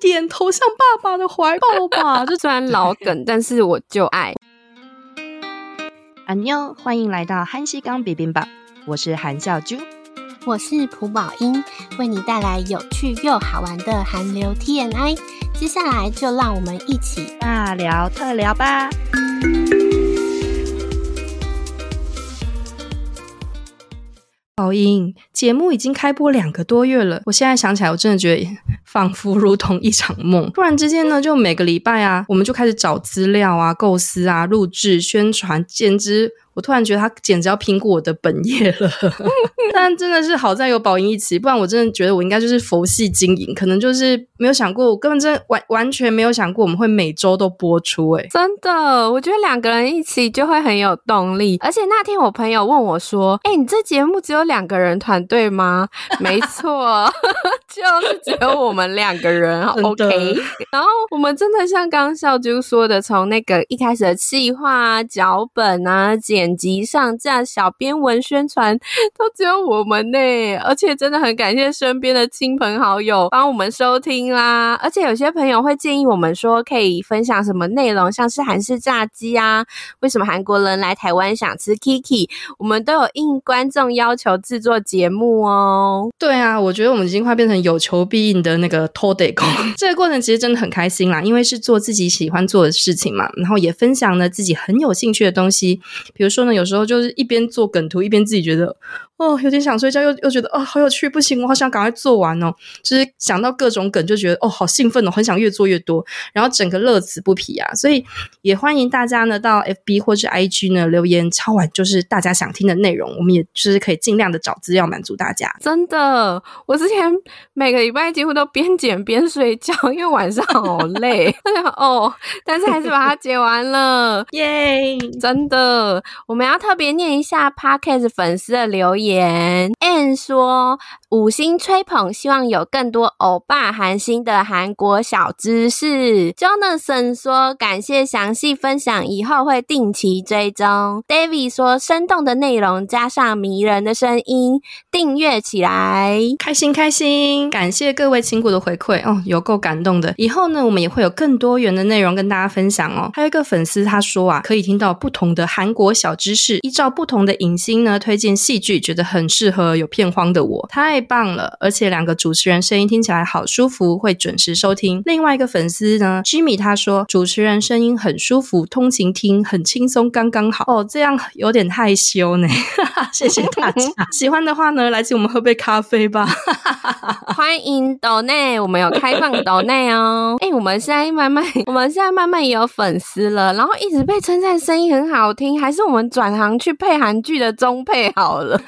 点投向爸爸的怀抱吧。这虽然老梗，但是我就爱。阿妞，欢迎来到韩西刚 bibimbap，我是韩笑珠，我是朴宝英，为你带来有趣又好玩的韩流 T N I。接下来就让我们一起大聊特聊吧。宝英，节目已经开播两个多月了，我现在想起来，我真的觉得 仿佛如同一场梦。突然之间呢，就每个礼拜啊，我们就开始找资料啊、构思啊、录制、宣传，简直。我突然觉得他简直要拼过我的本业了，但真的是好在有宝英一起，不然我真的觉得我应该就是佛系经营，可能就是没有想过，我根本真完完全没有想过我们会每周都播出，欸。诶真的，我觉得两个人一起就会很有动力。而且那天我朋友问我说：“哎，你这节目只有两个人团队吗？”没错，就是只有我们两个人。OK，然后我们真的像刚刚笑珠说的，从那个一开始的计划啊、脚本啊、剪。剪辑上架、小编文宣传都只有我们呢，而且真的很感谢身边的亲朋好友帮我们收听啦。而且有些朋友会建议我们说可以分享什么内容，像是韩式炸鸡啊，为什么韩国人来台湾想吃 Kiki，我们都有应观众要求制作节目哦。对啊，我觉得我们已经快变成有求必应的那个拖地工。这个过程其实真的很开心啦，因为是做自己喜欢做的事情嘛，然后也分享了自己很有兴趣的东西，比如说。说呢，有时候就是一边做梗图，一边自己觉得哦，有点想睡觉，又又觉得哦，好有趣，不行，我好想赶快做完哦。就是想到各种梗，就觉得哦，好兴奋哦，很想越做越多，然后整个乐此不疲啊。所以也欢迎大家呢到 FB 或是 IG 呢留言敲完，就是大家想听的内容，我们也就是可以尽量的找资料满足大家。真的，我之前每个礼拜几乎都边剪边睡觉，因为晚上好累 哦，但是还是把它剪完了，耶！真的。我们要特别念一下 Podcast 粉丝的留言。a n n 说五星吹捧，希望有更多欧巴韩星的韩国小知识。Jonathan 说感谢详细分享，以后会定期追踪。David 说生动的内容加上迷人的声音，订阅起来，开心开心！感谢各位亲骨的回馈哦，有够感动的。以后呢，我们也会有更多元的内容跟大家分享哦。还有一个粉丝他说啊，可以听到不同的韩国小。知识依照不同的影星呢推荐戏剧，觉得很适合有片荒的我，太棒了！而且两个主持人声音听起来好舒服，会准时收听。另外一个粉丝呢，Jimmy 他说主持人声音很舒服，通勤听很轻松，刚刚好哦。这样有点害羞呢，谢谢大家。喜欢的话呢，来请我们喝杯咖啡吧。欢迎岛内，我们有开放岛内哦。哎，我们现在慢慢，我们现在慢慢也有粉丝了，然后一直被称赞声音很好听，还是我们。转行去配韩剧的中配好了，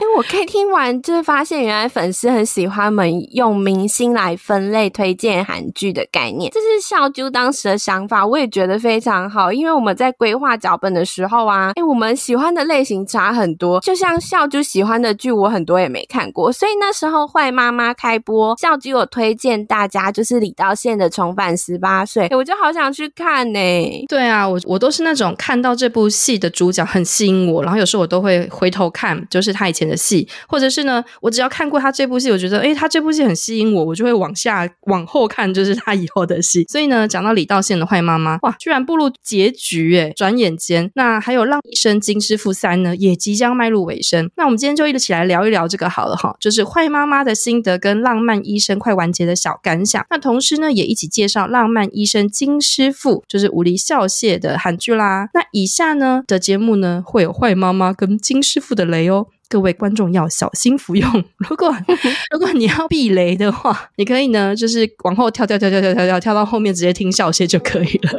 因为我可以听完，就是发现原来粉丝很喜欢我们用明星来分类推荐韩剧的概念，这是笑珠当时的想法，我也觉得非常好。因为我们在规划脚本的时候啊，哎，我们喜欢的类型差很多，就像笑珠喜欢的剧，我很多也没看过，所以那时候坏妈妈开播，笑珠有推荐大家就是李道宪的重返十八岁，我就好想去看呢、欸。对啊，我我都是那种看到这部戏。戏的主角很吸引我，然后有时候我都会回头看，就是他以前的戏，或者是呢，我只要看过他这部戏，我觉得诶，他这部戏很吸引我，我就会往下往后看，就是他以后的戏。所以呢，讲到李道宪的坏妈妈，哇，居然步入结局诶，转眼间，那还有《浪医生金师傅三》呢，也即将迈入尾声。那我们今天就一起来聊一聊这个好了哈，就是坏妈妈的心得跟《浪漫医生》快完结的小感想。那同时呢，也一起介绍《浪漫医生金师傅》，就是武力孝谢的韩剧啦。那以下呢，的节目呢，会有坏妈妈跟金师傅的雷哦，各位观众要小心服用。如果 如果你要避雷的话，你可以呢，就是往后跳跳跳跳跳跳跳跳到后面直接听笑谢就可以了。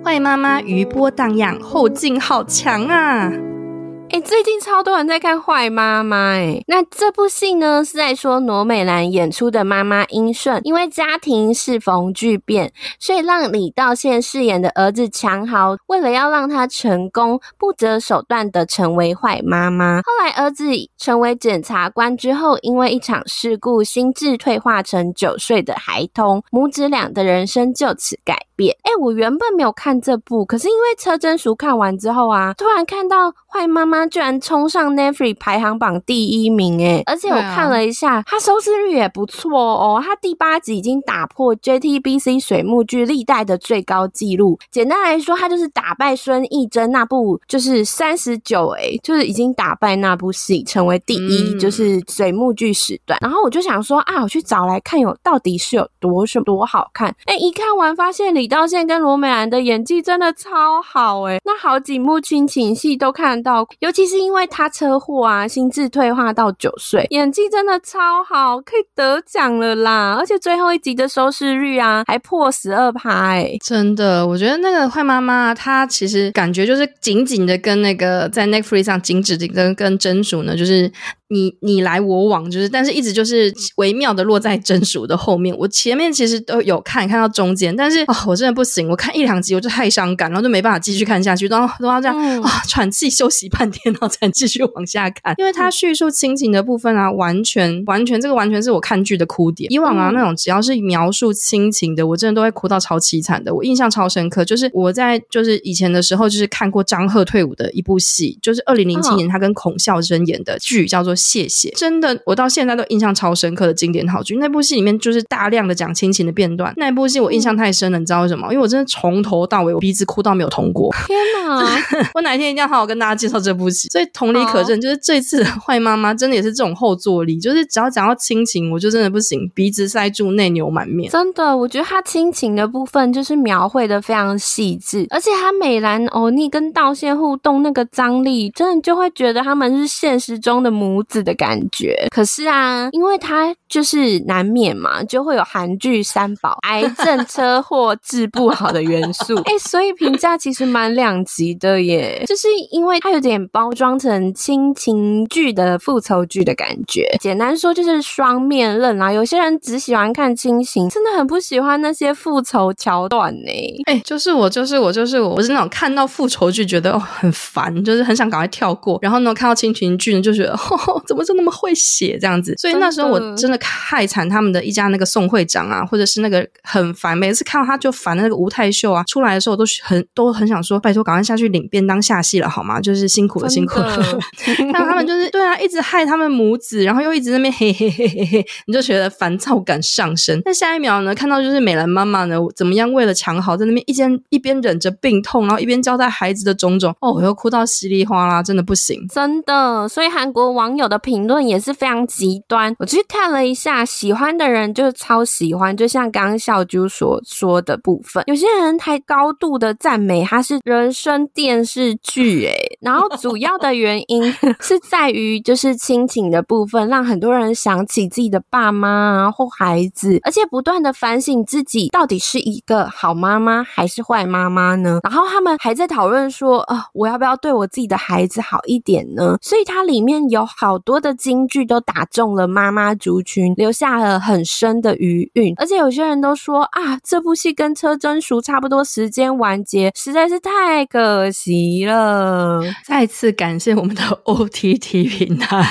坏妈妈余波荡漾，后劲好强啊！哎，最近超多人在看《坏妈妈》哎，那这部戏呢是在说罗美兰演出的妈妈英顺，因为家庭适逢巨变，所以让李道宪饰演的儿子强豪，为了要让他成功，不择手段的成为坏妈妈。后来儿子成为检察官之后，因为一场事故，心智退化成九岁的孩童，母子俩的人生就此改变。哎，我原本没有看这部，可是因为车真淑看完之后啊，突然看到坏妈妈居然冲上 Netflix 排行榜第一名，哎，而且我看了一下，它收视率也不错哦，它第八集已经打破 JTBC 水幕剧历代的最高纪录。简单来说，它就是打败孙艺珍那部，就是三十九，哎，就是已经打败那部戏，成为第一，就是水幕剧时段。然后我就想说啊，我去找来看有到底是有多什么多好看。哎，一看完发现李道宪跟罗美兰的演技真的超好，哎，那好几幕亲情戏都看到，尤其是因为他车祸啊，心智退化到九岁，演技真的超好，可以得奖了啦！而且最后一集的收视率啊，还破十二趴，哎，真的，我觉得那个坏妈妈她其实感觉就是紧紧的跟那个在 Netflix 上紧紧的跟跟真主呢，就是。你你来我往，就是，但是一直就是微妙的落在真淑的后面。我前面其实都有看，看到中间，但是啊、哦，我真的不行，我看一两集我就太伤感，然后就没办法继续看下去，然后都要这样啊、嗯哦，喘气休息半天，然后才继续往下看。因为他叙述亲情的部分啊，完全完全这个完全是我看剧的哭点。以往啊，那种只要是描述亲情的，我真的都会哭到超凄惨的。我印象超深刻，就是我在就是以前的时候，就是看过张赫退伍的一部戏，就是二零零七年他跟孔孝真演的剧，叫做。谢谢，真的，我到现在都印象超深刻的经典好剧。那部戏里面就是大量的讲亲情的片段。那部戏我印象太深了，你知道为什么？因为我真的从头到尾我鼻子哭到没有通过。天哪！我哪一天一定要好好跟大家介绍这部戏。所以同理可证，就是这次的坏妈妈真的也是这种后坐力，就是只要讲到亲情，我就真的不行，鼻子塞住，内牛满面。真的，我觉得他亲情的部分就是描绘的非常细致，而且他美兰欧尼跟道谢互动那个张力，真的就会觉得他们是现实中的母子的感觉，可是啊，因为他就是难免嘛，就会有韩剧三宝癌症、车祸治不好的元素，哎、欸，所以评价其实蛮两极的耶。就是因为它有点包装成亲情剧的复仇剧的感觉，简单说就是双面刃啦。有些人只喜欢看亲情，真的很不喜欢那些复仇桥段呢。哎、欸，就是我，就是我，就是我，我是那种看到复仇剧觉得哦很烦，就是很想赶快跳过，然后呢看到亲情剧呢就觉得。哦，怎么就那么会写这样子？所以那时候我真的害惨他们的一家那个宋会长啊，或者是那个很烦，每次看到他就烦的那个吴太秀啊，出来的时候我都很都很想说，拜托赶快下去领便当下戏了好吗？就是辛苦了辛苦了。但他们就是对啊，一直害他们母子，然后又一直在那边嘿嘿嘿嘿嘿，你就觉得烦躁感上升。那下一秒呢，看到就是美兰妈妈呢，怎么样为了强好，在那边一边一边忍着病痛，然后一边交代孩子的种种，哦，我又哭到稀里哗啦，真的不行，真的。所以韩国。网友的评论也是非常极端，我去看了一下，喜欢的人就超喜欢，就像刚刚小啾所说的部分，有些人还高度的赞美它是人生电视剧，诶，然后主要的原因是在于就是亲情的部分，让很多人想起自己的爸妈啊或孩子，而且不断的反省自己到底是一个好妈妈还是坏妈妈呢？然后他们还在讨论说，啊、我要不要对我自己的孩子好一点呢？所以它里面有。好多的金句都打中了妈妈族群，留下了很深的余韵。而且有些人都说啊，这部戏跟车真淑差不多时间完结，实在是太可惜了。再次感谢我们的 OTT 平台。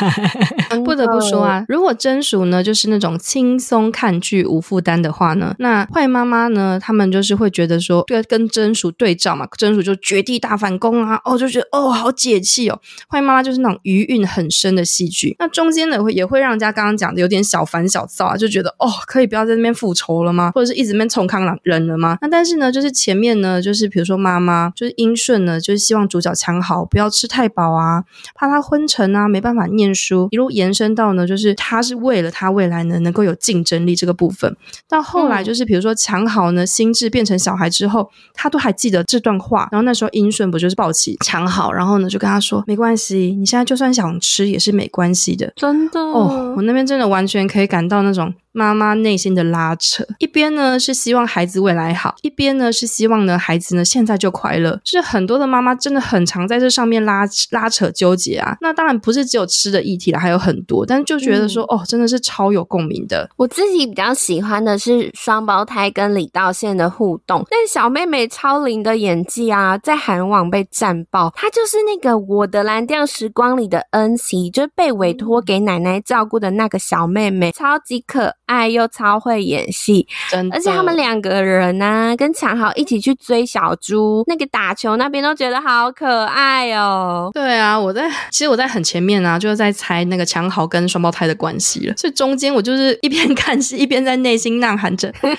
不得不说啊，如果真淑呢，就是那种轻松看剧无负担的话呢，那坏妈妈呢，他们就是会觉得说，对，跟真淑对照嘛，真淑就绝地大反攻啊，哦，就觉得哦，好解气哦。坏妈妈就是那种余韵很深。真的戏剧，那中间呢会也会让人家刚刚讲的有点小烦小躁啊，就觉得哦，可以不要在那边复仇了吗？或者是一直在那边冲康人了吗？那但是呢，就是前面呢，就是比如说妈妈，就是英顺呢，就是希望主角强好，不要吃太饱啊，怕他昏沉啊，没办法念书，一路延伸到呢，就是他是为了他未来呢能够有竞争力这个部分。到后来就是比如说强好呢，心智变成小孩之后，他都还记得这段话。然后那时候英顺不就是抱起强好，然后呢就跟他说，没关系，你现在就算想吃。也是没关系的，真的哦，我那边真的完全可以感到那种。妈妈内心的拉扯，一边呢是希望孩子未来好，一边呢是希望呢孩子呢现在就快乐。就是很多的妈妈真的很常在这上面拉拉扯纠结啊。那当然不是只有吃的议题了，还有很多，但是就觉得说、嗯、哦，真的是超有共鸣的。我自己比较喜欢的是双胞胎跟李道宪的互动，但小妹妹超龄的演技啊，在韩网被战爆。她就是那个《我的蓝调时光》里的恩熙，就是被委托给奶奶照顾的那个小妹妹，超级可爱。又超会演戏，真的。而且他们两个人呢、啊，跟强豪一起去追小猪，那个打球那边都觉得好可爱哦。对啊，我在其实我在很前面啊，就是在猜那个强豪跟双胞胎的关系了，所以中间我就是一边看戏一边在内心呐喊着：“他们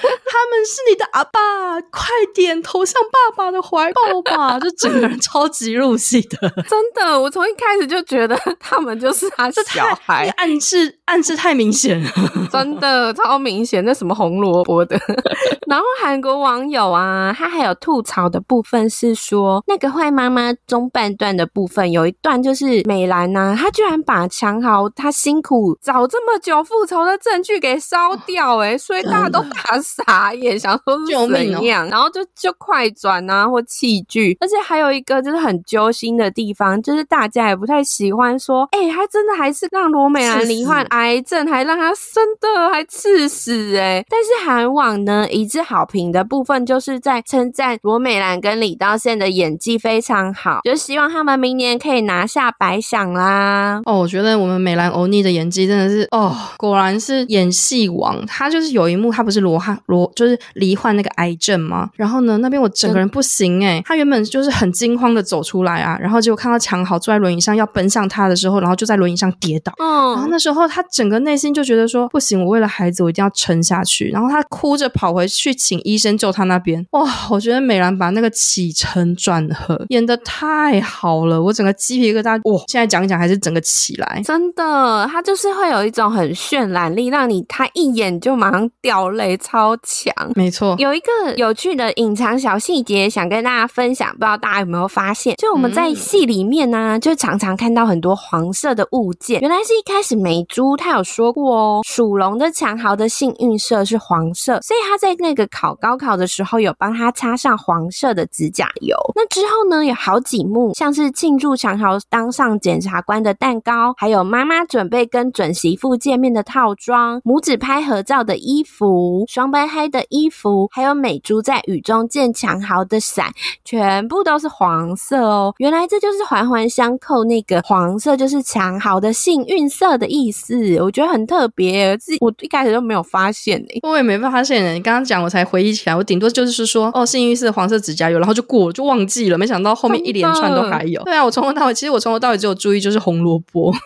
是你的阿爸，快点投向爸爸的怀抱吧！”就整个人超级入戏的，真的，我从一开始就觉得他们就是他小孩，暗示暗示太明显了，真的超明显，那什么红萝卜的。然后韩国网友啊，他还有吐槽的部分是说，那个坏妈妈中半段的部分有一段就是美兰呐、啊，她居然把强豪他辛苦找这么久复仇的证据给烧掉、欸，诶所以大家都 大傻眼，想说是怎样，然后就就快转啊或弃剧，而且还有一个就是很揪心的地方，就是大家也不太喜欢说，哎、欸，他真的还是让罗美兰罹患癌症，还让他生的还刺死、欸，诶但是韩网呢一致好评的部分，就是在称赞罗美兰跟李道宪的演技非常好，就希望他们明年可以拿下白想啦。哦，我觉得我们美兰欧尼的演技真的是哦，果然是演戏王。他就是有一幕，他不是罗汉罗，就是罹患那个癌症吗？然后呢，那边我整个人不行哎、欸、他原本就是很惊慌的走出来啊，然后结果看到强豪坐在轮椅上要奔向他的时候，然后就在轮椅上跌倒。嗯，然后那时候他整个内心就觉得说不行，我为了孩子，我一定要撑下去。然后他哭着跑回去请医生救他那边。哇，我觉得美兰把那个起承转合演的太好了，我整个鸡皮疙瘩，哇！现在讲一讲还是整个起来，真的，他就是会有一种很渲染力，让你他一眼就马上掉泪，超强。没错，有一个有趣的隐藏小细节想跟大家分享，不知道大家有没有发现？就我们在戏里面呢、啊，就常常看到很多黄色的物件。原来是一开始美珠她有说过哦，属龙的强豪的幸运色是黄色，所以他在那个考高考的时候有帮他擦上黄色的指甲油。那之后呢，有好几幕，像是庆祝强豪当上检察官的蛋糕，还有妈妈准备跟准媳妇见面的套装，母子拍合照的衣服，双胞胎的衣服，还有美珠在雨中见强豪的伞，全部都是黄色哦。原来这就是环环相扣，那个黄色就是强豪的幸运色的意思。我觉得很特别，自己我一开始都没有发现诶，我也没发现呢。你刚刚讲我才回忆起来，我顶多就是说哦，幸运是黄色指甲油，然后就过了，就忘记了。没想到后面一连串都还有。对啊，我从头到尾，其实我从头到尾只有注意就是红萝卜。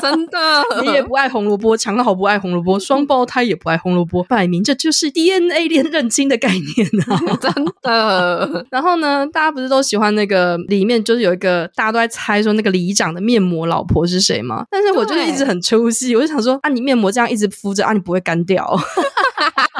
真的，你也不爱红萝卜，强好不爱红萝卜，双胞胎也不爱红萝卜，摆明这就是 DNA 链认亲的概念啊！真的。然后呢，大家不是都喜欢那个里面就是有一个大家都在猜说那个里长的面膜老婆是谁吗？但是我就是一直很出戏，我就想说啊，你面膜这样一直敷着啊，你不会干掉？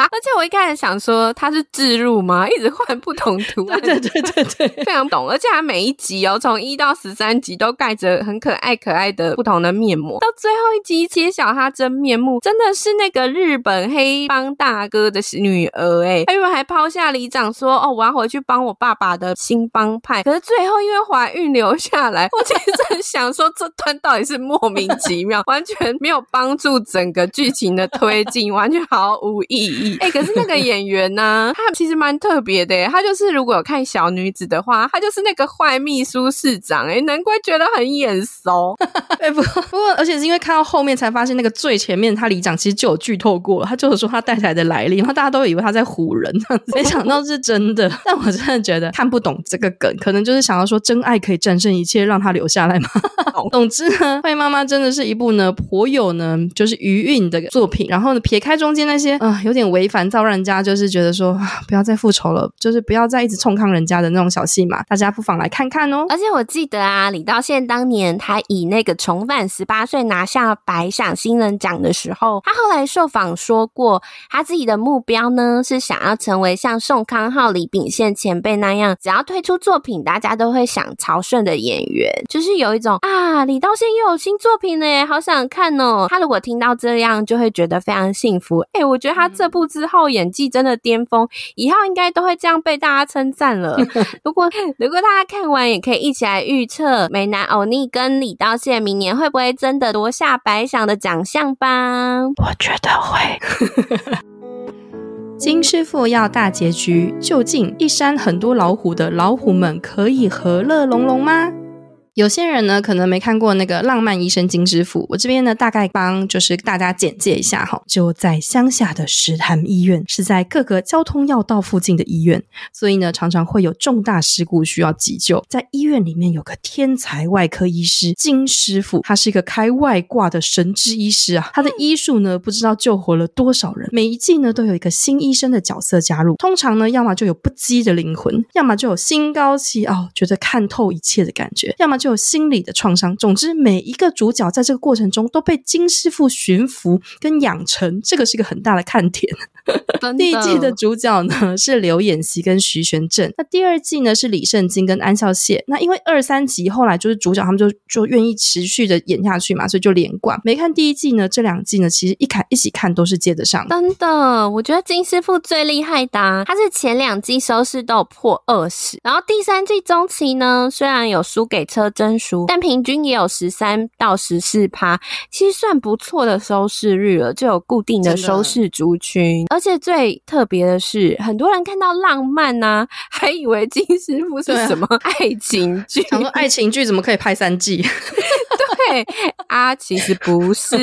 而且我一开始想说他是置入吗？一直换不同图案，对对对对，非常懂。而且他每一集哦，从一到十三集都盖着很可爱可爱的不同的面膜。到最后一集揭晓他真面目，真的是那个日本黑帮大哥的女儿哎！他原本还抛下里长说：“哦，我要回去帮我爸爸的新帮派。”可是最后因为怀孕留下来，我其实在想说这段到底是莫名其妙，完全没有帮助整个剧情的推进，完全毫无意义。哎、欸，可是那个演员呢、啊？他其实蛮特别的，他就是如果有看小女子的话，他就是那个坏秘书市长，哎，难怪觉得很眼熟。哎，不过不过，而且是因为看到后面才发现，那个最前面他里长其实就有剧透过了，他就是说他带来的来历，然后大家都以为他在唬人，没想到是真的。但我真的觉得看不懂这个梗，可能就是想要说真爱可以战胜一切，让他留下来嘛。总之呢，坏妈妈真的是一部呢颇有呢就是余韵的作品。然后呢，撇开中间那些啊、呃、有点违反造，让人家就是觉得说不要再复仇了，就是不要再一直冲康人家的那种小戏码，大家不妨来看看哦。而且我记得啊，李道宪当年他以那个重返十八岁拿下百想新人奖的时候，他后来受访说过，他自己的目标呢是想要成为像宋康昊、李秉宪前辈那样，只要推出作品，大家都会想朝圣的演员，就是有一种啊，李道宪又有新作品了，好想看哦。他如果听到这样，就会觉得非常幸福。哎，我觉得他这部之后演技真的巅峰，以后应该都会这样被大家称赞了。如果如果大家看完，也可以一起来预测美男欧尼跟李道宪明年会不会真的夺下白想的奖项吧？我觉得会。金师傅要大结局，究竟一山很多老虎的老虎们可以和乐融融吗？有些人呢可能没看过那个《浪漫医生金师傅》，我这边呢大概帮就是大家简介一下哈。就在乡下的石潭医院，是在各个交通要道附近的医院，所以呢常常会有重大事故需要急救。在医院里面有个天才外科医师金师傅，他是一个开外挂的神之医师啊，他的医术呢不知道救活了多少人。每一季呢都有一个新医生的角色加入，通常呢要么就有不羁的灵魂，要么就有心高气傲，觉得看透一切的感觉，要么就心理的创伤。总之，每一个主角在这个过程中都被金师傅驯服跟养成，这个是一个很大的看点。第一季的主角呢 是刘演熙跟徐玄振，那第二季呢是李圣经跟安孝燮。那因为二三集后来就是主角他们就就愿意持续的演下去嘛，所以就连贯。没看第一季呢，这两季呢其实一看一起看都是接得上。真的，我觉得金师傅最厉害的啊，他是前两季收视都有破二十，然后第三季中期呢虽然有输给车真淑，但平均也有十三到十四趴，其实算不错的收视率了，就有固定的收视族群。而且最特别的是，很多人看到浪漫呢、啊，还以为金师傅是什么爱情剧。想说爱情剧怎么可以拍三季？对对 啊，其实不是。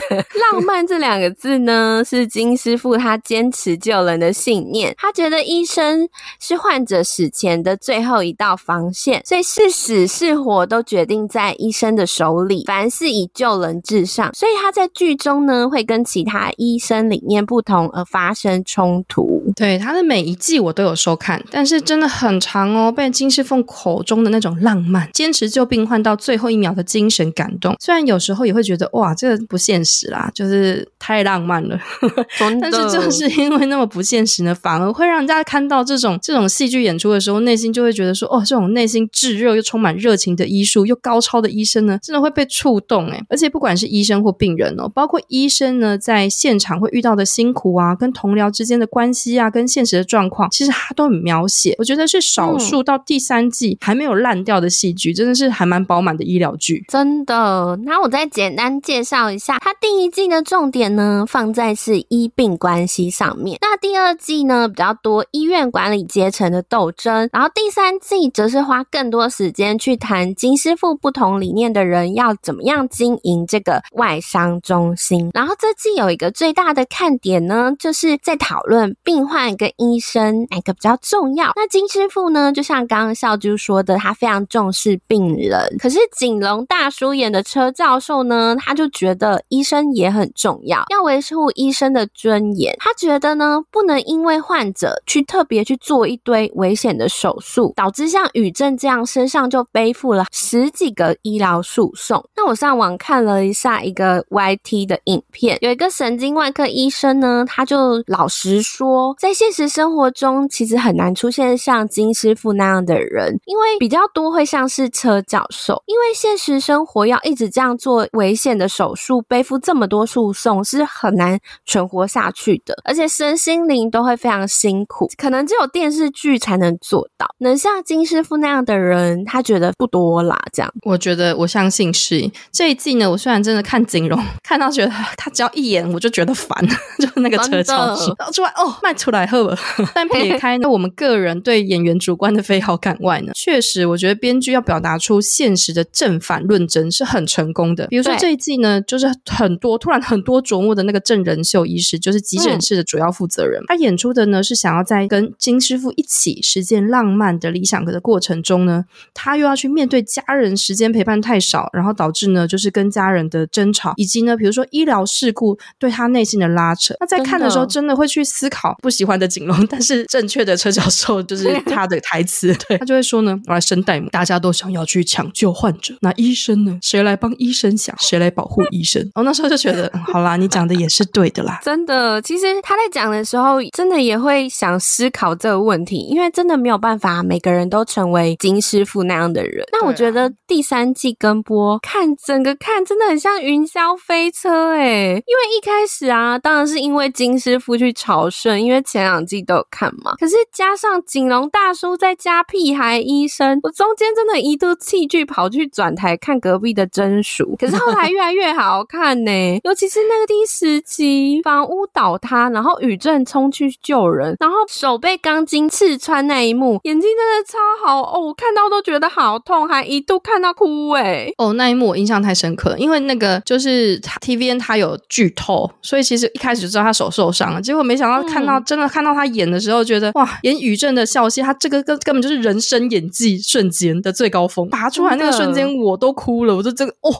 浪漫这两个字呢，是金师傅他坚持救人的信念。他觉得医生是患者死前的最后一道防线，所以是死是活都决定在医生的手里，凡事以救人至上。所以他在剧中呢，会跟其他医生理念不同而发生冲突。对，他的每一季我都有收看，但是真的很长哦。被金师傅口中的那种浪漫、坚持救病患到最后一秒的精神感动，虽然有时候也会觉得哇，这个不现实啦，就是太浪漫了。但是就是因为那么不现实呢，反而会让人家看到这种这种戏剧演出的时候，内心就会觉得说，哦，这种内心炙热又充满热情的医术又高超的医生呢，真的会被触动诶。而且不管是医生或病人哦，包括医生呢，在现场会遇到的辛苦啊，跟同僚之间的关系啊。跟现实的状况，其实他都很描写。我觉得是少数到第三季还没有烂掉的戏剧，真的是还蛮饱满的医疗剧。真的。那我再简单介绍一下，它第一季的重点呢，放在是医病关系上面。那第二季呢，比较多医院管理阶层的斗争。然后第三季则是花更多时间去谈金师傅不同理念的人要怎么样经营这个外伤中心。然后这季有一个最大的看点呢，就是在讨论病患。跟医生哪个比较重要？那金师傅呢？就像刚刚笑啾说的，他非常重视病人。可是景龙大叔演的车教授呢，他就觉得医生也很重要，要维护医生的尊严。他觉得呢，不能因为患者去特别去做一堆危险的手术，导致像宇正这样身上就背负了十几个医疗诉讼。那我上网看了一下一个 YT 的影片，有一个神经外科医生呢，他就老实说。在现实生活中，其实很难出现像金师傅那样的人，因为比较多会像是车教授。因为现实生活要一直这样做危险的手术，背负这么多诉讼，是很难存活下去的，而且身心灵都会非常辛苦，可能只有电视剧才能做到。能像金师傅那样的人，他觉得不多啦。这样，我觉得我相信是这一季呢。我虽然真的看景荣，看到觉得他只要一眼，我就觉得烦，就是那个车教授，然后出来哦，卖出来。来喝，但撇开呢，我们个人对演员主观的非好感外呢，确实我觉得编剧要表达出现实的正反论争是很成功的。比如说这一季呢，就是很多突然很多琢磨的那个郑仁秀医师，就是急诊室的主要负责人，他演出的呢是想要在跟金师傅一起实践浪漫的理想的过程中呢，他又要去面对家人时间陪伴太少，然后导致呢就是跟家人的争吵，以及呢比如说医疗事故对他内心的拉扯。那在看的时候真的会去思考不喜欢的景龙，但是正确的车教授就是 他的台词，对，他就会说呢，我来生代母，大家都想要去抢救患者，那医生呢？谁来帮医生想？谁来保护医生？我、哦、那时候就觉得，好啦，你讲的也是对的啦。真的，其实他在讲的时候，真的也会想思考这个问题，因为真的没有办法每个人都成为金师傅那样的人。那我觉得第三季跟播看整个看真的很像云霄飞车诶，因为一开始啊，当然是因为金师傅去朝圣，因为前。两季都有看嘛，可是加上景龙大叔再加屁孩医生，我中间真的一度弃剧跑去转台看隔壁的真属，可是后来越来越好看呢、欸，尤其是那个第十集房屋倒塌，然后宇正冲去救人，然后手被钢筋刺穿那一幕，眼睛真的超好哦，我看到都觉得好痛，还一度看到哭哎、欸。哦，那一幕我印象太深刻了，因为那个就是 TVN 他有剧透，所以其实一开始就知道他手受伤了，结果没想到看到、嗯、真的看到他演的时候，觉得哇，演宇正的笑戏，他这个根根本就是人生演技瞬间的最高峰，拔出来那个瞬间我都哭了，我就这个哦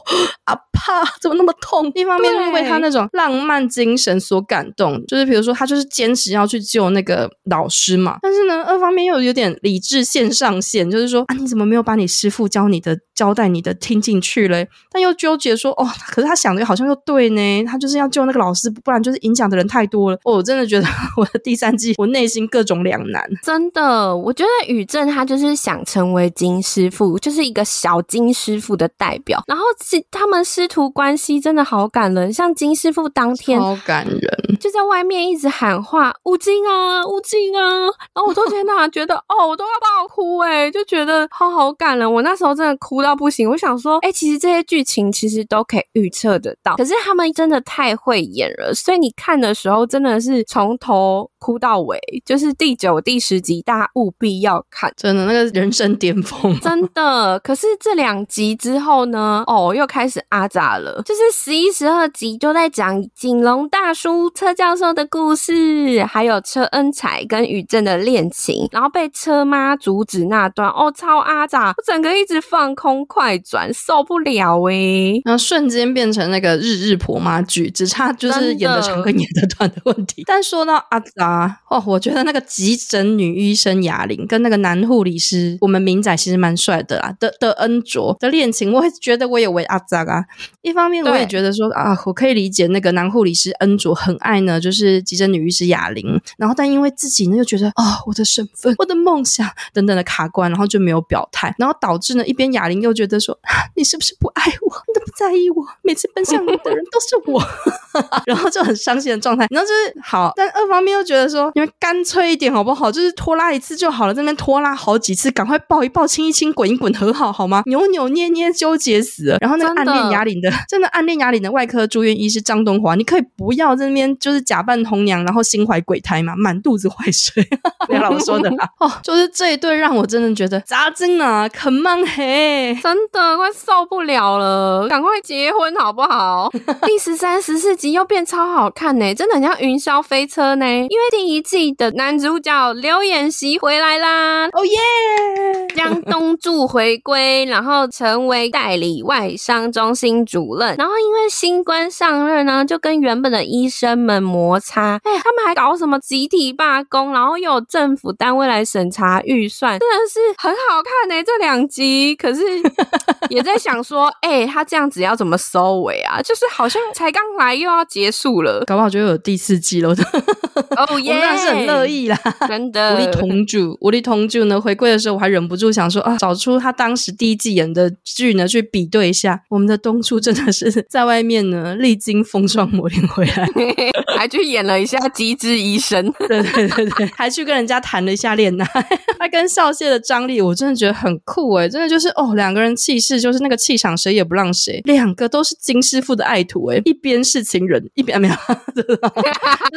啊怕怎么那么痛？一方面是为他那种浪漫精神所感动，就是比如说他就是坚持要去救那个老师嘛，但是呢，二方面又有点理智线上线，就是说啊，你怎么没有把你师傅教你的、交代你的听进去嘞？但又纠结说哦，可是他想的好像又对呢，他就是要救那个老师，不然就是影响的人太多了。哦，我真的觉得我的第三季我内心各种两难。真的，我觉得宇正他就是想成为金师傅，就是一个小金师傅的代表。然后是他们师徒关系真的好感人，像金师傅当天好感人，就在外面一直喊话“吴京啊，吴京啊”，然后我都觉得觉得哦，我都要爆哭哎，就觉得好好感人。我那时候真的哭到不行。我想说，哎，其实这些剧情其实都可以预测得到，可是他们真的太会演了，所以你看的时候真的是从头哭到尾。就是第九、第十集，大家务必要看，真的那个人生巅峰，真的。可是这两集之后呢？哦，又开始阿杂了。就是十一、十二集都在讲景龙大叔、车教授的故事，还有车恩彩跟宇正的恋情，然后被车妈阻止那段，哦，超阿杂，我整个一直放空快转，受不了哎、欸、然后瞬间变成那个日日婆妈剧，只差就是演的长跟演的短的问题。但说到阿杂，哦，我觉得那个急诊女医生雅玲跟那个男护理师，我们明仔其实蛮帅的啦，的的恩卓的恋情，我会觉得我也为阿扎啊。一方面我也觉得说啊，我可以理解那个男护理师恩卓很爱呢，就是急诊女医师雅玲，然后但因为自己呢又觉得啊、哦，我的身份、我的梦想等等的卡关，然后就没有表态，然后导致呢一边哑铃又觉得说，你是不是不爱我？你都不在意我？每次奔向你的人都是我，然后就很伤心的状态。然后就是好，但二方面又觉得说，你们干脆一点好不好？就是拖拉一次就好了，在那边拖拉好几次，赶快抱一抱、亲一亲、滚一滚和好好吗？扭扭捏捏、纠结死了。然后那个暗恋雅玲的，真的暗恋雅玲的外科住院医师张东华，你可以不要在那边就是假扮红娘，然后心怀鬼胎嘛，满肚子坏水。别老说的啦，哦，就是这一对让我真的觉得扎针啊，肯慢嘿，真的快受不了了，赶快结婚好不好？第十三、十四集又变超好看呢，真的很像云霄飞车呢。因为第一季的男主角刘演习回来啦，哦耶！江东柱回归，然后成为代理外商中心主任，然后因为新官上任呢，就跟原本的医生们摩擦，哎，他们还搞什么集体罢工，然后又有政府单位来审查预算，真的是很好看呢、欸。这两集可是 也在想说，哎、欸，他这样子要怎么收尾啊？就是好像才刚来又要结束了，搞不好就有第四季了。哦耶，我当然是很乐意啦，真的。无力同住，无力同住呢，回归的时候我还忍不住想说啊，找出他当时第一季演的剧呢，去比对一下。我们的东初真的是在外面呢，历经风霜磨练回来，还去演了一下机智医生，对对对对，还去跟人家谈了一下恋爱。他跟少谢的张力，我真的觉得很酷哎，真的就是哦，两个人气势就是那个气场，谁也不让谁。两个都是金师傅的爱徒哎，一边是情人，一边没有，就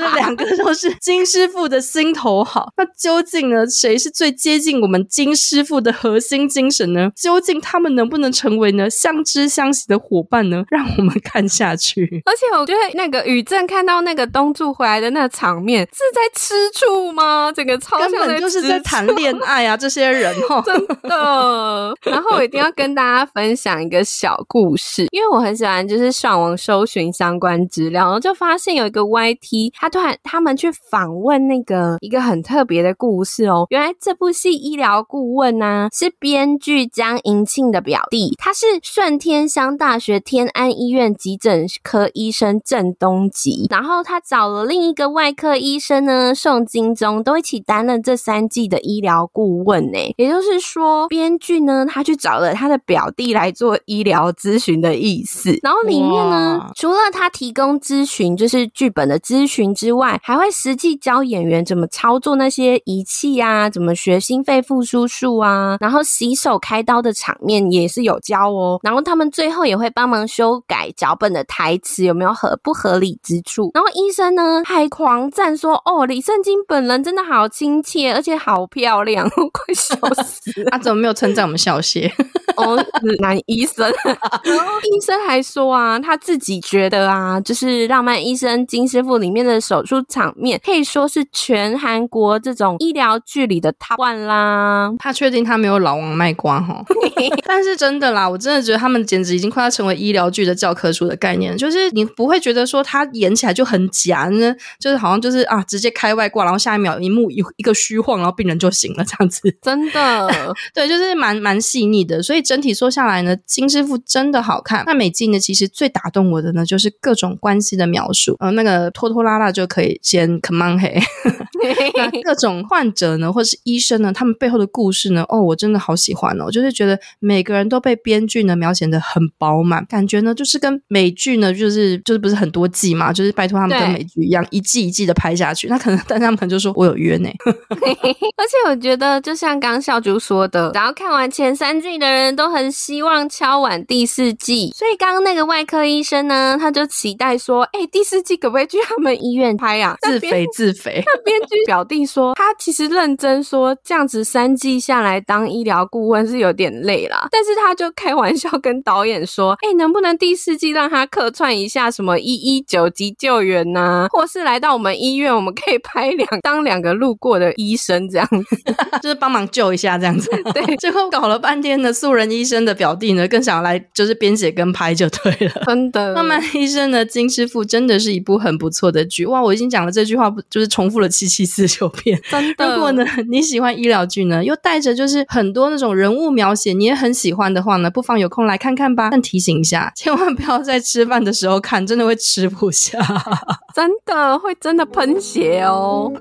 是两个都是金师傅的心头好。那究竟呢，谁是最接近我们金师傅的核心精神呢？究竟他们能不能成为呢相知相惜的伙伴呢？让我们看下去。而且我觉得那个宇正看到那个东柱回来的那个场面是在吃醋吗？这个超像在吃醋，就是在谈恋爱啊！这些人哦，真的。然后我一定要跟大家分享一个小故事，因为我很喜欢就是上网搜寻相关资料，然后就发现有一个 YT，他突然他们去访问那个一个很特别的故事哦。原来这部戏医疗顾问呢、啊、是编剧江银庆的表弟，他是顺天乡大学天安医院急诊科医生郑东吉，然后他找了另一个外科医生呢宋金忠，都一起担任这三季的医疗顾问呢。也就是说，编剧呢他去找了他的表弟来做医疗咨询的意思。然后里面呢，除了他提供咨询，就是剧本的咨询之外，还会实际教演员怎么操作那些仪器啊，怎么学心肺复苏术啊，然后洗手开刀的场面也是有教哦。然后他们最后也会帮忙修改脚本的台词，有没有合不合理之处？然后医生呢还狂赞说：“哦，李圣经本人真的好亲切，而且好漂亮。”我快笑死了！他、啊、怎么没有称赞我们小谢？哦，男医生。然后医生还说啊，他自己觉得啊，就是《浪漫医生金师傅》里面的手术场面，可以说是全韩国这种医疗剧里的 top one 啦。他确定他没有老王卖瓜哈？但是真的啦，我真的觉得他们简直已经快要成为医疗剧的教科书的概念，就是你不会觉得说他演起来就很假呢，就是好像就是啊，直接开外挂，然后下一秒一幕一一个虚晃，然后病人就醒了这样子。真的，对，就是蛮蛮细腻的。所以整体说下来呢，金师傅真的好看。那每季呢，其实最打动我的呢，就是各种关系的描述。呃，那个拖拖拉拉就可以先 come on 嘿。那各种患者呢，或是医生呢，他们背后的故事呢，哦，我真的好喜欢哦。就是觉得每个人都被编剧呢描写的很饱满，感觉呢就是跟美剧呢，就是就是不是很多季嘛，就是拜托他们跟美剧一样，一季一季的拍下去。那可能，但他们可能就说我有约呢。而且我觉得，就像刚刚小猪说的，然后看完前三季的人都很希望敲完第四季。所以刚刚那个外科医生呢，他就期待说，哎、欸，第四季可不可以去他们医院拍啊？自肥自肥。那编剧表弟说，他其实认真说，这样子三季下来当医疗顾问是有点累啦。但是他就开玩笑跟导演说，哎、欸，能不能第四季让他客串一下什么一一九急救员呐、啊，或是来到我们医院，我们可以拍两当两个路过的医生这样子，就是帮忙救一下这样子。对，最后搞了半天的素人医生的表弟呢，更想来就是编写跟拍就对了。真的，浪漫医生的金师傅真的是一部很不错的剧哇！我已经讲了这句话，不就是重复了七七四十九遍。真的，如果呢你喜欢医疗剧呢，又带着就是很多那种人物描写，你也很喜欢的话呢，不妨有空来看看吧。但提醒一下，千万不要在吃饭的时候看，真的会吃不下，真的会真的喷血哦。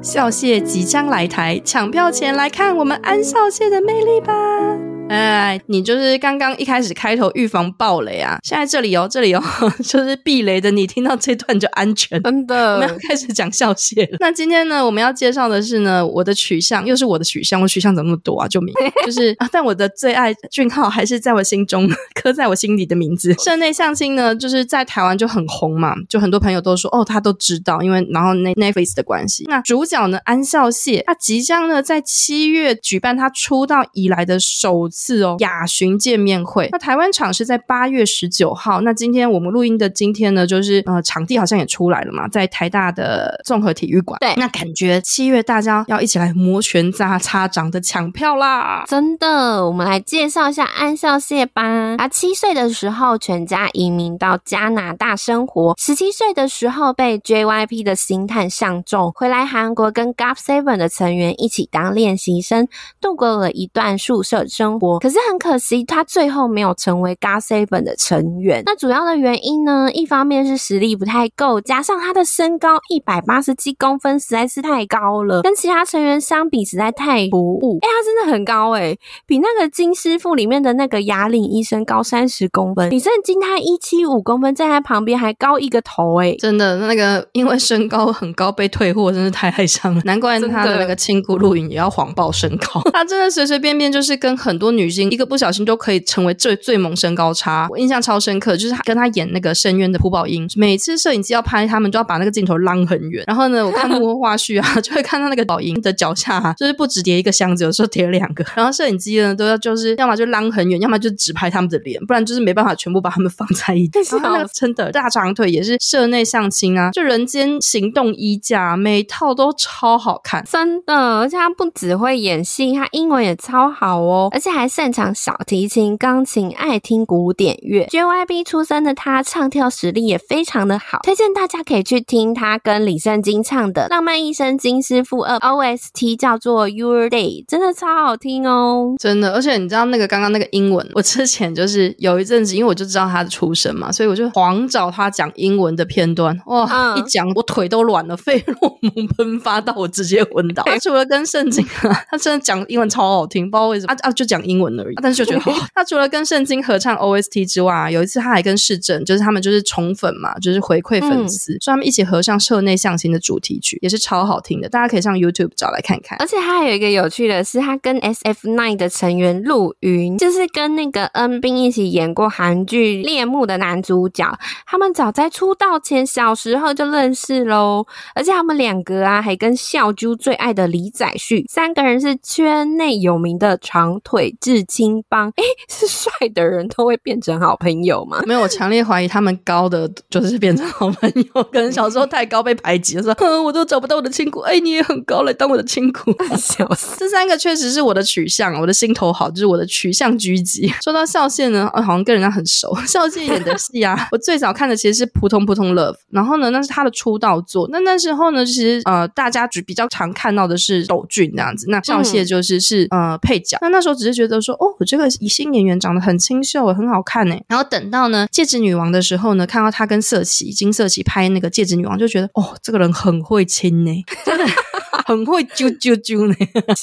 笑谢即将来台，抢票前来看我们安笑谢的魅力吧。哎，你就是刚刚一开始开头预防暴雷啊！现在这里哦，这里哦，就是避雷的，你听到这段就安全。真的，我们要开始讲笑谢了。那今天呢，我们要介绍的是呢，我的取向又是我的取向，我取向怎么那么多啊？就名 就是啊，但我的最爱俊浩还是在我心中 刻在我心里的名字。社内相亲呢，就是在台湾就很红嘛，就很多朋友都说哦，他都知道，因为然后那 Netflix 的关系。那主角呢，安笑谢，他即将呢在七月举办他出道以来的首。是哦，亚巡见面会。那台湾场是在八月十九号。那今天我们录音的今天呢，就是呃，场地好像也出来了嘛，在台大的综合体育馆。对，那感觉七月大家要一起来摩拳擦擦掌的抢票啦！真的，我们来介绍一下安笑谢吧。他七岁的时候全家移民到加拿大生活，十七岁的时候被 JYP 的星探相中，回来韩国跟 GOT7 的成员一起当练习生，度过了一段宿舍生活。可是很可惜，他最后没有成为 GOT7 的成员。那主要的原因呢，一方面是实力不太够，加上他的身高一百八十七公分实在是太高了，跟其他成员相比实在太突兀。哎，他真的很高哎，比那个金师傅里面的那个哑铃医生高三十公分。李圣经他一七五公分，在他旁边还高一个头哎，真的那个因为身高很高被退货，真是太哀伤了。难怪他的那个亲姑录影也要谎报身高，他真的随随便便就是跟很多。女星一个不小心都可以成为最最萌身高差，我印象超深刻，就是他跟他演那个深渊的朴宝英，每次摄影机要拍他们，就要把那个镜头拉很远。然后呢，我看幕后花絮啊，就会看到那个宝英的脚下，啊，就是不止叠一个箱子，有时候叠两个。然后摄影机呢，都要就是要么就拉很远，要么就只拍他们的脸，不然就是没办法全部把他们放在一起。然后那个真的大长腿也是社内相亲啊，就人间行动衣架，每套都超好看，真的。而且他不只会演戏，他英文也超好哦，而且还。擅长小提琴、钢琴，爱听古典乐。JYP 出身的他，唱跳实力也非常的好，推荐大家可以去听他跟李圣经唱的《浪漫一生金师傅二》OST，叫做《Your Day》，真的超好听哦，真的。而且你知道那个刚刚那个英文，我之前就是有一阵子，因为我就知道他的出身嘛，所以我就狂找他讲英文的片段。哇，嗯、一讲我腿都软了，费洛蒙喷发到我直接昏倒。他 除了跟圣经啊，他真的讲英文超好听，不知道为什么啊啊，就讲英。英文而已。但是就觉得，哦、他除了跟圣经合唱 OST 之外，有一次他还跟市政，就是他们就是宠粉嘛，就是回馈粉丝，嗯、所以他们一起合唱社内相亲的主题曲，也是超好听的。大家可以上 YouTube 找来看看。而且他还有一个有趣的是，他跟 SF9 的成员陆云，就是跟那个恩斌一起演过韩剧《恋慕》的男主角。他们早在出道前小时候就认识喽，而且他们两个啊，还跟孝珠最爱的李宰旭三个人是圈内有名的长腿至亲帮。哎，是帅的人都会变成好朋友吗？没有，我强烈怀疑他们高的就是变成好朋友。可能小时候太高被排挤，说哼，我都找不到我的亲骨。哎，你也很高，来当我的亲骨。笑死，这三个确实是我的取向，我的心头好，就是我的取向狙击。说到孝羡呢，好像跟人家很熟。孝羡演的戏啊，我最早看的其实是《扑通扑通 Love》，然后呢，那是他的出道作。那那时候呢，其实呃，大家比比较常看到的是斗俊这样子，那孝羡就是是呃配角。那那时候只是觉得都说，哦，我这个新演员长得很清秀，很好看呢。然后等到呢《戒指女王》的时候呢，看到她跟瑟琪金瑟琪拍那个《戒指女王》，就觉得哦，这个人很会亲呢，真的。很会啾啾啾呢，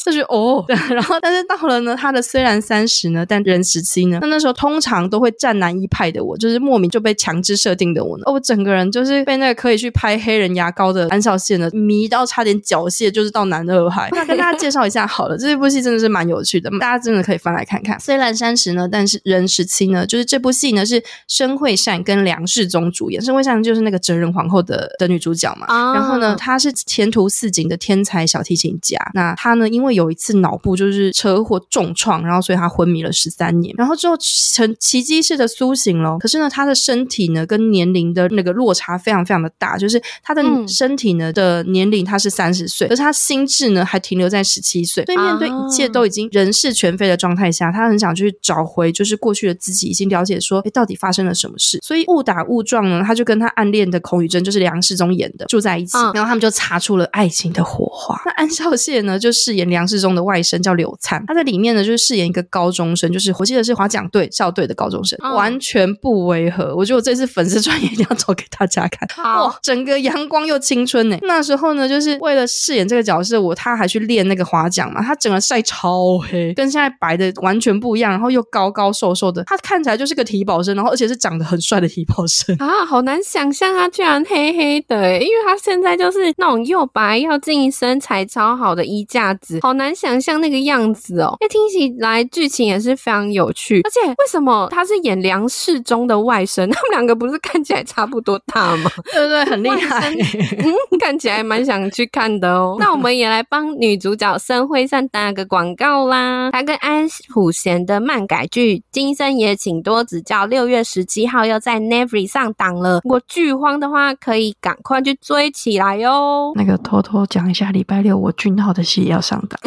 就是哦，对，然后但是到了呢，他的虽然三十呢，但人十七呢。那那时候通常都会站男一派的我，就是莫名就被强制设定的我呢。哦，我整个人就是被那个可以去拍黑人牙膏的安孝燮呢迷到差点缴械，就是到男二派。那跟大家介绍一下好了，这部戏真的是蛮有趣的，大家真的可以翻来看看。虽然三十呢，但是人十七呢，就是这部戏呢是申惠善跟梁世宗主演，申惠善就是那个哲仁皇后的的女主角嘛。啊、然后呢，她是前途似锦的天才小提琴家。那他呢，因为有一次脑部就是车祸重创，然后所以他昏迷了十三年。然后之后成奇迹式的苏醒了。可是呢，他的身体呢跟年龄的那个落差非常非常的大，就是他的身体呢、嗯、的年龄他是三十岁，可是他心智呢还停留在十七岁。所以面对一切都已经人事全非的状态下，他很想去找回就是过去的自己，已经了解说，哎，到底发生了什么事？所以误打误撞呢，他就跟他暗恋的孔宇珍，就是梁世宗演的，住在一起，嗯、然后他们就擦出了爱情的火花。那安孝燮呢，就饰演梁世宗的外甥，叫柳灿。他在里面呢，就是饰演一个高中生，就是我记得是划桨队校队的高中生，嗯、完全不违和。我觉得我这次粉丝专业一定要找给大家看，好哇，整个阳光又青春呢。那时候呢，就是为了饰演这个角色，我他还去练那个划桨嘛，他整个晒超黑，跟现在白的完全不一样，然后又高高瘦瘦的，他看起来就是个体保生，然后而且是长得很帅的体保生啊，好难想象他居然黑黑的，因为他现在就是那种又白又净身材超好的衣架子，好难想象那个样子哦。那听起来剧情也是非常有趣，而且为什么他是演梁世宗的外甥？他们两个不是看起来差不多大吗？对不对？很厉害，嗯，看起来蛮想去看的哦。那我们也来帮女主角申惠善打个广告啦。她跟安普贤的漫改剧《今生也请多指教》六月十七号要在 Netflix 上档了。如果剧荒的话，可以赶快去追起来哟。那个偷偷讲一下，礼拜六我俊浩的戏也要上档，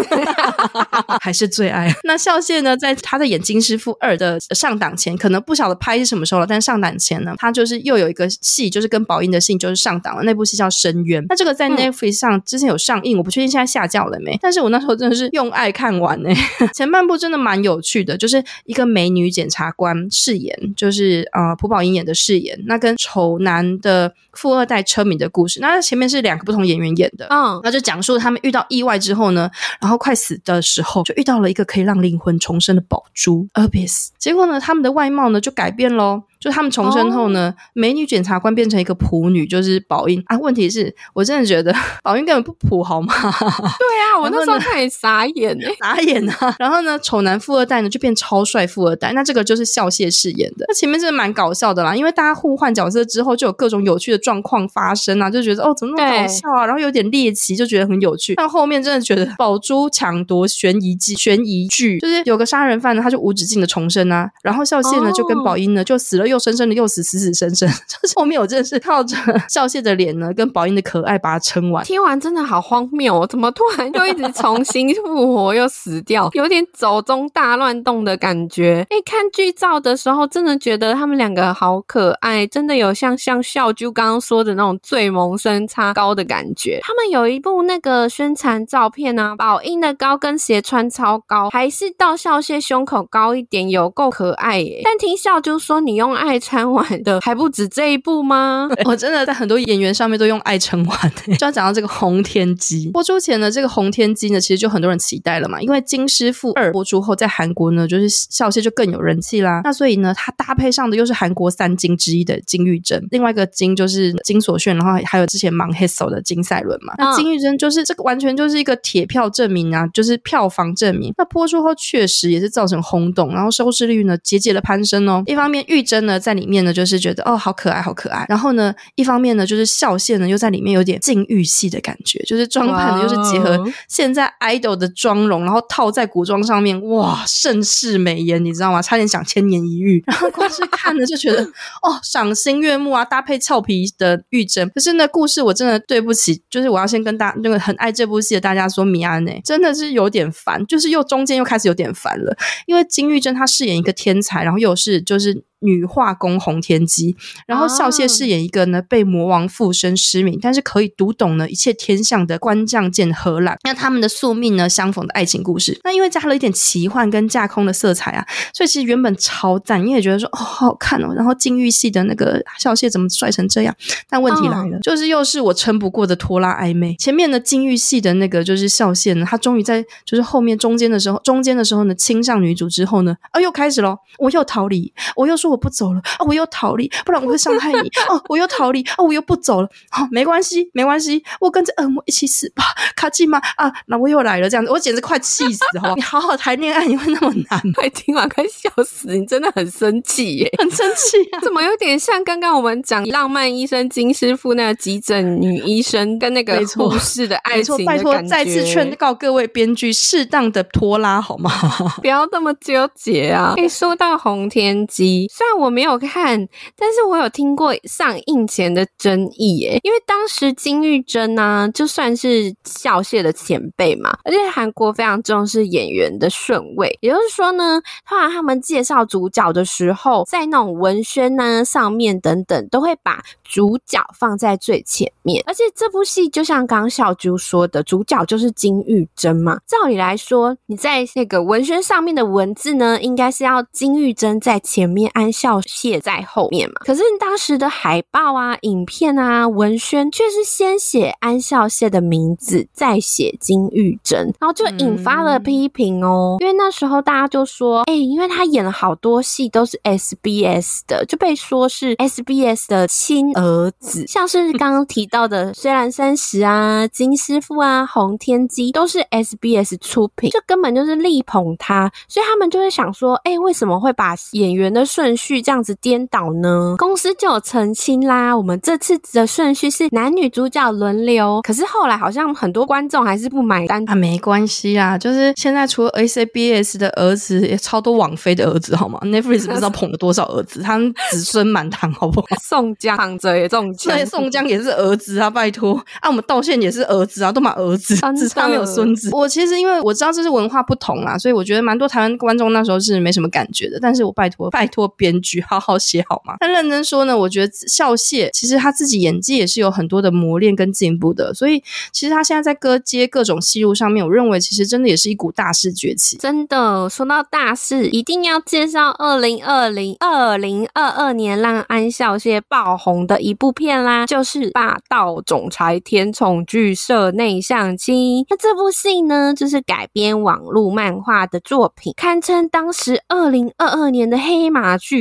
还是最爱。那孝谢呢，在他的演《金师傅二》的上档前，可能不晓得拍是什么时候了，但上档前呢，他就是又有一个戏，就是跟宝英的戏，就是上档了。那部戏叫《深渊》，那这个在 Netflix 上之前有上映，我不确定现在下架了没。但是我那时候真的是用爱看完呢。前半部真的蛮有趣的，就是一个美女检察官饰演，就是呃朴宝英演的饰演，那跟丑男的富二代车迷的故事。那前面是两个不同演员演的，嗯，那就讲说他们遇到意外之后呢，然后快死的时候，就遇到了一个可以让灵魂重生的宝珠 Abyss。结果呢，他们的外貌呢就改变喽。就他们重生后呢，哦、美女检察官变成一个普女，就是宝英啊。问题是我真的觉得 宝英根本不普，好吗？对啊，我那时候看也傻眼哎，傻眼啊！然后呢，丑男富二代呢就变超帅富二代，那这个就是笑谢饰演的。那前面真的蛮搞笑的啦，因为大家互换角色之后，就有各种有趣的状况发生啊，就觉得哦，怎么那么搞笑啊？然后有点猎奇，就觉得很有趣。但后面真的觉得宝珠抢夺悬疑剧，悬疑剧就是有个杀人犯呢，他就无止境的重生啊，然后笑谢呢、哦、就跟宝英呢就死了。又生生的又死，死死生生，就是后面我真的是靠着笑谢的脸呢，跟宝英的可爱把它撑完。听完真的好荒谬哦，怎么突然就一直重新复活又死掉，有点走中大乱动的感觉。哎，看剧照的时候，真的觉得他们两个好可爱，真的有像像笑就刚刚说的那种最萌身差高的感觉。他们有一部那个宣传照片啊，宝英的高跟鞋穿超高，还是到笑谢胸口高一点，有够可爱耶。但听笑就说，你用爱参完的还不止这一部吗？我真的在很多演员上面都用爱称完。就要讲到这个红天机播出前呢，这个红天机呢，其实就很多人期待了嘛，因为金师傅二播出后，在韩国呢，就是笑燮就更有人气啦。那所以呢，它搭配上的又是韩国三金之一的金玉珍，另外一个金就是金所炫，然后还有之前忙 Hit 的金赛伦嘛。那金玉珍就是这个完全就是一个铁票证明啊，就是票房证明。那播出后确实也是造成轰动，然后收视率呢节节的攀升哦。一方面玉珍呢在里面呢就是觉得哦好可爱好可爱，然后呢一方面呢就是笑线呢又在里面有点禁欲系的感觉，就是装扮的又是结合现在 idol 的妆容，然后套在古装上面，哇盛世美颜，你知道吗？差点想千年一遇，然后光是看着就觉得哦赏心悦目啊，搭配俏皮的玉珍。可是呢故事我真的对不起，就是我要先跟大那个很爱这部戏的大家说，米安呢真的是有点烦，就是又中间又开始有点烦了，因为金玉珍她饰演一个天才，然后又是就是。女化工洪天机，然后笑谢饰演一个呢被魔王附身失明，但是可以读懂呢一切天象的官将剑荷兰。那他们的宿命呢相逢的爱情故事，那因为加了一点奇幻跟架空的色彩啊，所以其实原本超赞，你也觉得说哦好好看哦。然后禁欲系的那个笑谢怎么帅成这样？但问题来了，就是又是我撑不过的拖拉暧昧。前面的禁欲系的那个就是笑谢呢，他终于在就是后面中间的时候，中间的时候呢亲上女主之后呢，啊又开始咯，我又逃离，我又说。我不走了啊！我又逃离，不然我会伤害你哦！我又逃离啊！我又不走了，好、哦，没关系，没关系，我跟着恶魔一起死吧！卡基玛啊，那我又来了，这样子，我简直快气死！好不好？你好好谈恋爱，你会那么难吗？快听完快笑死！你真的很生气耶，很生气啊！怎么有点像刚刚我们讲浪漫医生金师傅那个急诊女医生跟那个护士的爱情的？拜托，再次劝告各位编剧，适当的拖拉好吗？不要那么纠结啊！哎，说到红天机。虽然我没有看，但是我有听过上映前的争议耶，因为当时金裕珍呢，就算是笑燮的前辈嘛，而且韩国非常重视演员的顺位，也就是说呢，后来他们介绍主角的时候，在那种文宣呢上面等等，都会把主角放在最前面，而且这部戏就像刚小啾说的，主角就是金裕珍嘛，照理来说，你在那个文宣上面的文字呢，应该是要金裕珍在前面按。笑燮在后面嘛，可是当时的海报啊、影片啊、文宣却是先写安孝燮的名字，再写金玉珍，然后就引发了批评哦。嗯、因为那时候大家就说，哎、欸，因为他演了好多戏都是 SBS 的，就被说是 SBS 的亲儿子，像是刚刚提到的《虽然三十》啊、金师傅啊、红天机都是 SBS 出品，就根本就是力捧他，所以他们就会想说，哎、欸，为什么会把演员的顺序序这样子颠倒呢？公司就有澄清啦。我们这次的顺序是男女主角轮流，可是后来好像很多观众还是不买单啊。没关系啊，就是现在除了 ACBS 的儿子，也超多网飞的儿子，好吗？Netflix 不知道捧了多少儿子，他们子孙满堂，好不好？宋江躺着也中枪，对，宋江也是儿子啊，拜托啊，我们道歉也是儿子啊，都买儿子，只差没有孙子。我其实因为我知道这是文化不同啦，所以我觉得蛮多台湾观众那时候是没什么感觉的。但是我拜托，拜托编。剧好好写好吗？但认真说呢，我觉得笑谢其实他自己演技也是有很多的磨练跟进步的，所以其实他现在在歌接各种戏路上面，我认为其实真的也是一股大势崛起。真的说到大势，一定要介绍二零二零二零二二年让安笑谢爆红的一部片啦，就是《霸道总裁甜宠剧社内相亲》。那这部戏呢，就是改编网络漫画的作品，堪称当时二零二二年的黑马剧。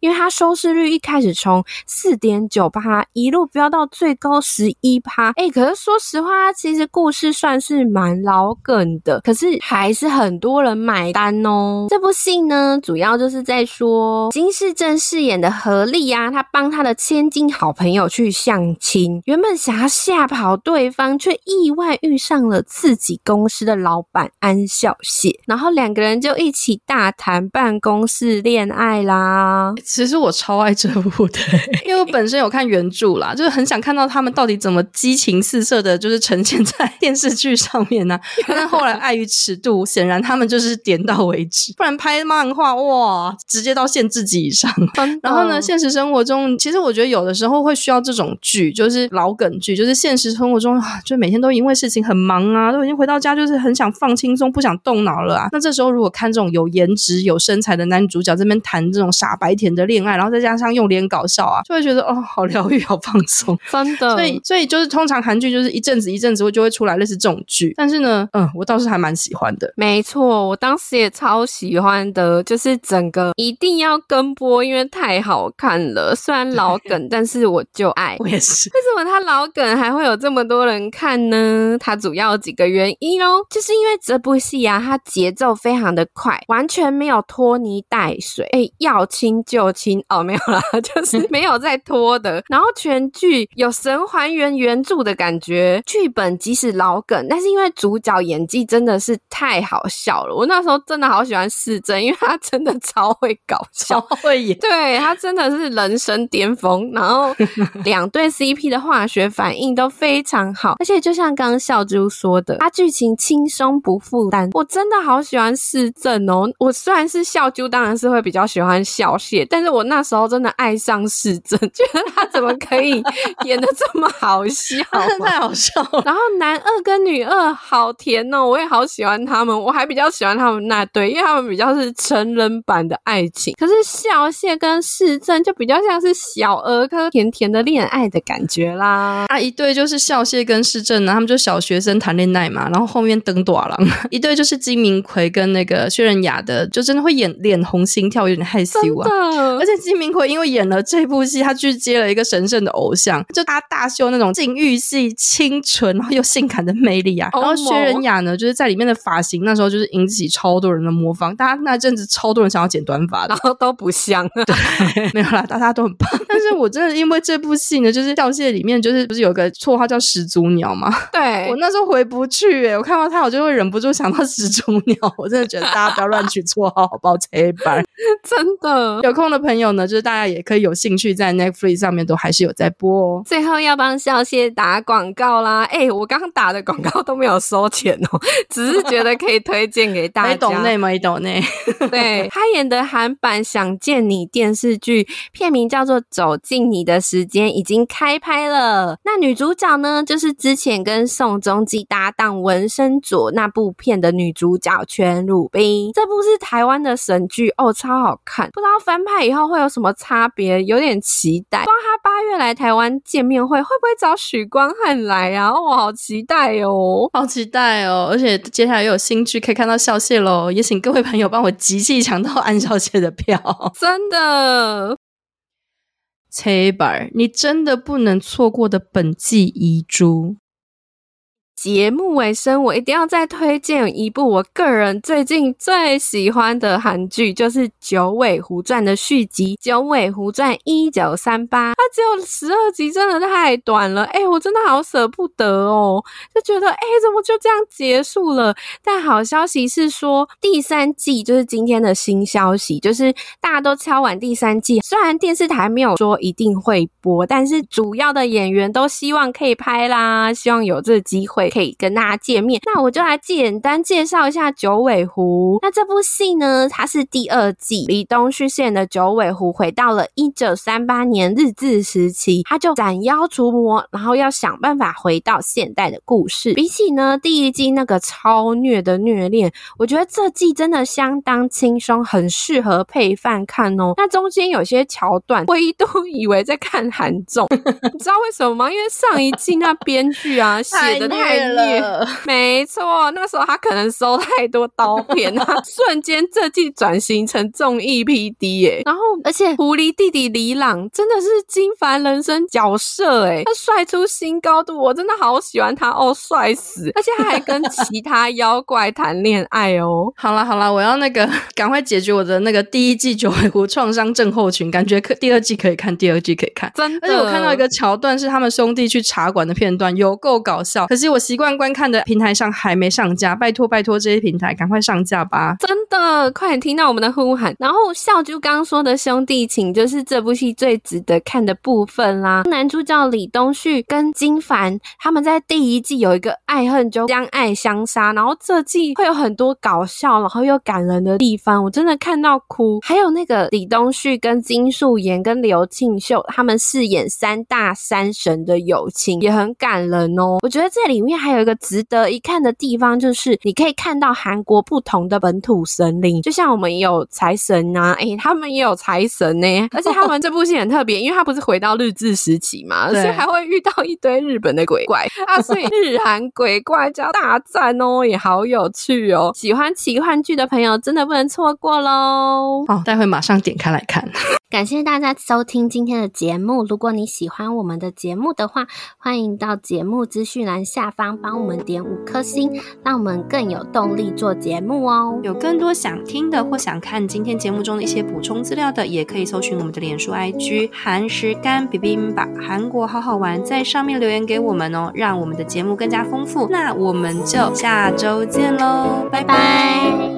因为它收视率一开始从四点九趴一路飙到最高十一趴，哎，可是说实话，其实故事算是蛮老梗的，可是还是很多人买单哦。这部戏呢，主要就是在说金世正饰演的何丽啊，他帮他的千金好朋友去相亲，原本想要吓跑对方，却意外遇上了自己公司的老板安孝燮，然后两个人就一起大谈办公室恋爱啦。啊，其实我超爱这部的，因为我本身有看原著啦，就是很想看到他们到底怎么激情四射的，就是呈现在 电视剧上面呢、啊。但后来碍于尺度，显然他们就是点到为止，不然拍漫画哇，直接到限制级以上。然后呢，现实生活中，其实我觉得有的时候会需要这种剧，就是老梗剧，就是现实生活中就每天都因为事情很忙啊，都已经回到家就是很想放轻松，不想动脑了啊。那这时候如果看这种有颜值、有身材的男主角这边谈这种。种傻白甜的恋爱，然后再加上用脸搞笑啊，就会觉得哦，好疗愈，好放松，真的。所以，所以就是通常韩剧就是一阵子一阵子会就会出来类似这种剧，但是呢，嗯，我倒是还蛮喜欢的。没错，我当时也超喜欢的，就是整个一定要跟播，因为太好看了。虽然老梗，但是我就爱。我也是。为什么他老梗还会有这么多人看呢？它主要有几个原因哦，就是因为这部戏啊，它节奏非常的快，完全没有拖泥带水，哎，要亲就亲哦，没有啦，就是 没有在拖的。然后全剧有神还原原著的感觉，剧本即使老梗，但是因为主角演技真的是太好笑了，我那时候真的好喜欢世珍，因为他真的超会搞笑，超会演，对，他真的是人生巅峰。然后 两对 CP 的化学反应都非常好，而且就像刚刚笑猪说的，他剧情轻松不负担，我真的好喜欢世珍哦。我虽然是笑猪，当然是会比较喜欢笑谢，但是我那时候真的爱上世珍，觉得他怎么可以 演的这么好笑，太好笑了。然后男二跟女二好甜哦，我也好喜欢他们，我还比较喜欢他们那对，因为他们比较是成人版的爱情。可是笑谢跟世珍就比较像是小儿科甜甜的恋爱的感觉啦。啊，一对就是笑谢跟世珍呢，他们就小学生谈恋爱嘛，然后后面登短郎，一对就是金明奎跟那个薛仁雅的，就真的会演脸红心跳，有点害羞啊。而且金明奎因为演了这部戏，他去接了一个神圣的偶像，就他大秀那种禁欲系清纯然后又性感的魅力啊。然后薛仁雅呢，就是在里面的发型那时候就是引起超多人的模仿，大家那阵子超多人想要剪短发的，然后都不像。对，没有啦，大家都很棒。但是我真的因为这部戏呢，就是笑谢里面就是不是有个绰号叫始祖鸟吗？对，我那时候回不去诶、欸，我看到他我就会忍不住想到始祖鸟。我真的觉得大家不要乱取绰号，好不好？切板，真的。有空的朋友呢，就是大家也可以有兴趣在 Netflix 上面都还是有在播哦。最后要帮笑谢打广告啦！哎、欸，我刚打的广告都没有收钱哦，只是觉得可以推荐给大家。没懂内吗？没懂内。对，他演的韩版《想见你》电视剧，片名叫做《走进你的时间》，已经开拍了。那女主角呢，就是之前跟宋仲基搭档文森佐那部片的女主角全汝彬。这部是台湾的神剧哦，超好看。不知道翻拍以后会有什么差别，有点期待。不知道他八月来台湾见面会，会不会找许光汉来啊？我、哦、好期待哦，好期待哦！而且接下来又有新剧可以看到笑谢喽，也请各位朋友帮我集气抢到安小谢的票，真的。崔板，你真的不能错过的本季遗珠。节目尾声，我一定要再推荐一部我个人最近最喜欢的韩剧，就是《九尾狐传》的续集《九尾狐传一九三八》。它只有十二集，真的太短了。哎，我真的好舍不得哦，就觉得哎，怎么就这样结束了？但好消息是说，第三季就是今天的新消息，就是大家都敲完第三季。虽然电视台没有说一定会播，但是主要的演员都希望可以拍啦，希望有这个机会。可以跟大家见面，那我就来简单介绍一下九尾狐。那这部戏呢，它是第二季，李东旭饰演的九尾狐回到了一九三八年日治时期，他就斩妖除魔，然后要想办法回到现代的故事。比起呢第一季那个超虐的虐恋，我觉得这季真的相当轻松，很适合配饭看哦。那中间有些桥段，我一度 以为在看韩综，你知道为什么吗？因为上一季那编剧啊 写的太。了，没错，那时候他可能收太多刀片 他，瞬间这季转型成综艺 PD 耶。然后，而且狐狸弟弟李朗真的是金凡人生角色哎，他帅出新高度，我真的好喜欢他哦，帅死！而且他还跟其他妖怪谈恋爱哦。好了好了，我要那个赶快解决我的那个第一季九尾狐创伤症候群，感觉可第二季可以看，第二季可以看，真的。而且我看到一个桥段是他们兄弟去茶馆的片段，有够搞笑。可惜我习惯观看的平台上还没上架，拜托拜托这些平台赶快上架吧！真的，快点听到我们的呼喊。然后笑就刚说的兄弟情，就是这部戏最值得看的部分啦。男主角李东旭跟金凡他们在第一季有一个爱恨就相爱相杀，然后这季会有很多搞笑然后又感人的地方，我真的看到哭。还有那个李东旭跟金素妍跟刘庆秀他们饰演三大山神的友情也很感人哦。我觉得这里面还有一个值得一看的地方，就是你可以看到韩国不同的本土神灵，就像我们也有财神呐、啊，哎、欸，他们也有财神呢、欸。而且他们这部戏很特别，因为他不是回到日治时期嘛，所以还会遇到一堆日本的鬼怪啊，所以日韩鬼怪叫大战哦，也好有趣哦。喜欢奇幻剧的朋友真的不能错过喽！哦，待会马上点开来看。感谢大家收听今天的节目。如果你喜欢我们的节目的话，欢迎到节目资讯栏下方帮我们点五颗星，让我们更有动力做节目哦。有更多想听的或想看今天节目中的一些补充资料的，也可以搜寻我们的脸书 IG 韩食干 b i b i m b 韩国好好玩，在上面留言给我们哦，让我们的节目更加丰富。那我们就下周见喽，拜拜。